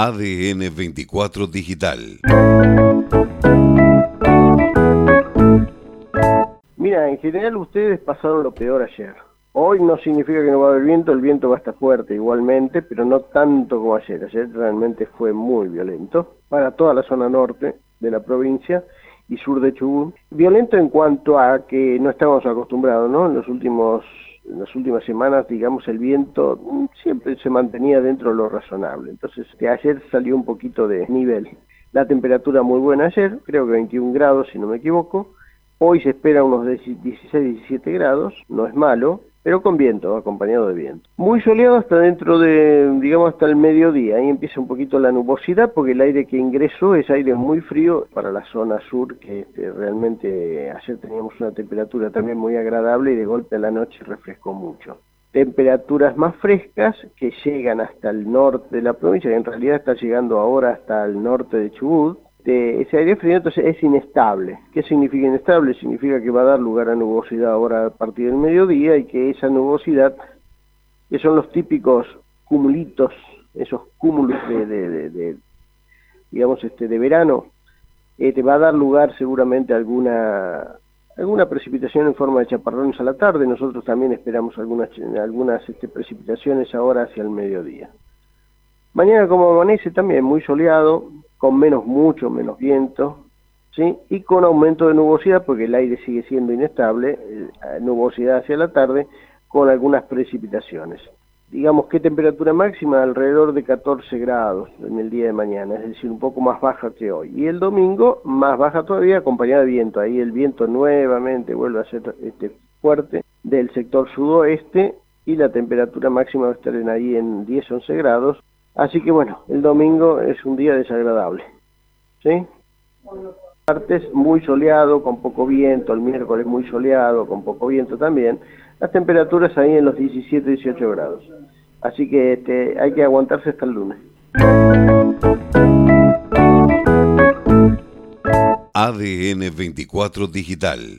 ADN 24 Digital. Mira, en general ustedes pasaron lo peor ayer. Hoy no significa que no va a haber viento, el viento va a estar fuerte igualmente, pero no tanto como ayer. Ayer realmente fue muy violento para toda la zona norte de la provincia y sur de Chubut. Violento en cuanto a que no estábamos acostumbrados, ¿no? En los últimos en las últimas semanas, digamos, el viento siempre se mantenía dentro de lo razonable. Entonces, que ayer salió un poquito de nivel. La temperatura muy buena ayer, creo que 21 grados, si no me equivoco. Hoy se espera unos 16, 17 grados, no es malo pero con viento, acompañado de viento. Muy soleado hasta dentro de, digamos, hasta el mediodía. Ahí empieza un poquito la nubosidad porque el aire que ingresó es aire muy frío para la zona sur, que este, realmente ayer teníamos una temperatura también muy agradable y de golpe a la noche refrescó mucho. Temperaturas más frescas que llegan hasta el norte de la provincia, que en realidad está llegando ahora hasta el norte de Chubut, ese aire frío entonces es inestable. ¿Qué significa inestable? Significa que va a dar lugar a nubosidad ahora a partir del mediodía y que esa nubosidad, que son los típicos cumulitos, esos cúmulos de, digamos, este, de verano, te va a dar lugar seguramente alguna alguna precipitación en forma de chaparrones a la tarde. Nosotros también esperamos algunas, algunas este, precipitaciones ahora hacia el mediodía. Mañana como amanece también muy soleado, con menos, mucho menos viento, ¿sí? y con aumento de nubosidad, porque el aire sigue siendo inestable, eh, nubosidad hacia la tarde, con algunas precipitaciones. Digamos que temperatura máxima alrededor de 14 grados en el día de mañana, es decir, un poco más baja que hoy. Y el domingo más baja todavía, acompañada de viento. Ahí el viento nuevamente vuelve a ser este, fuerte del sector sudoeste y la temperatura máxima va a estar en ahí en 10-11 grados Así que bueno, el domingo es un día desagradable. ¿Sí? Martes muy soleado, con poco viento, el miércoles muy soleado, con poco viento también. Las temperaturas ahí en los 17, 18 grados. Así que este, hay que aguantarse hasta el lunes. ADN 24 Digital